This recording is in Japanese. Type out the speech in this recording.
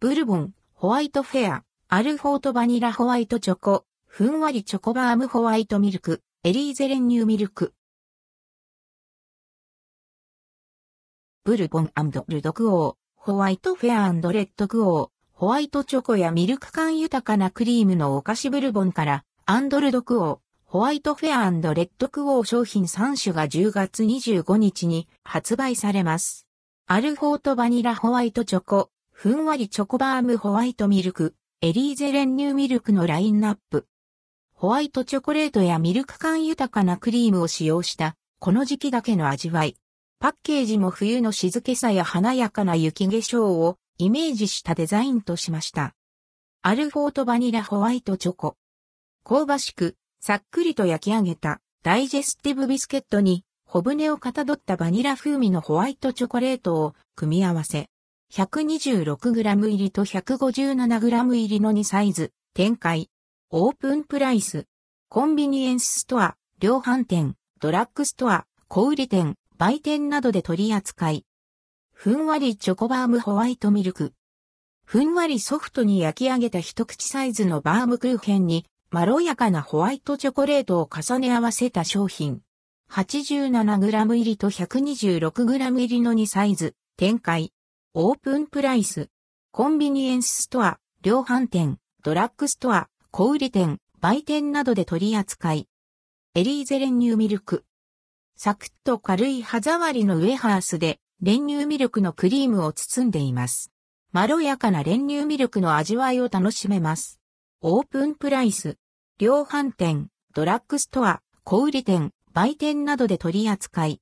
ブルボン、ホワイトフェア、アルフォートバニラホワイトチョコ、ふんわりチョコバームホワイトミルク、エリーゼ練乳ミルク。ブルボンルドクオー、ホワイトフェアレッドクオー、ホワイトチョコやミルク感豊かなクリームのお菓子ブルボンから、アンドルドクオー、ホワイトフェアレッドクオー商品3種が10月25日に発売されます。アルフォートバニラホワイトチョコ、ふんわりチョコバームホワイトミルク、エリーゼ練乳ミルクのラインナップ。ホワイトチョコレートやミルク感豊かなクリームを使用した、この時期だけの味わい。パッケージも冬の静けさや華やかな雪化粧をイメージしたデザインとしました。アルフォートバニラホワイトチョコ。香ばしく、さっくりと焼き上げたダイジェスティブビスケットに小舟をかたどったバニラ風味のホワイトチョコレートを組み合わせ、126g 入りと 157g 入りの2サイズ、展開。オープンプライス。コンビニエンスストア、量販店、ドラッグストア、小売店、売店などで取り扱い。ふんわりチョコバームホワイトミルク。ふんわりソフトに焼き上げた一口サイズのバームクーヘンに、まろやかなホワイトチョコレートを重ね合わせた商品。87g 入りと 126g 入りの2サイズ、展開。オープンプライス。コンビニエンスストア、量販店、ドラッグストア、小売店、売店などで取り扱い。エリーゼ練乳ミルク。サクッと軽い歯触りのウェハースで練乳ミルクのクリームを包んでいます。まろやかな練乳ミルクの味わいを楽しめます。オープンプライス。量販店、ドラッグストア、小売店、売店などで取り扱い。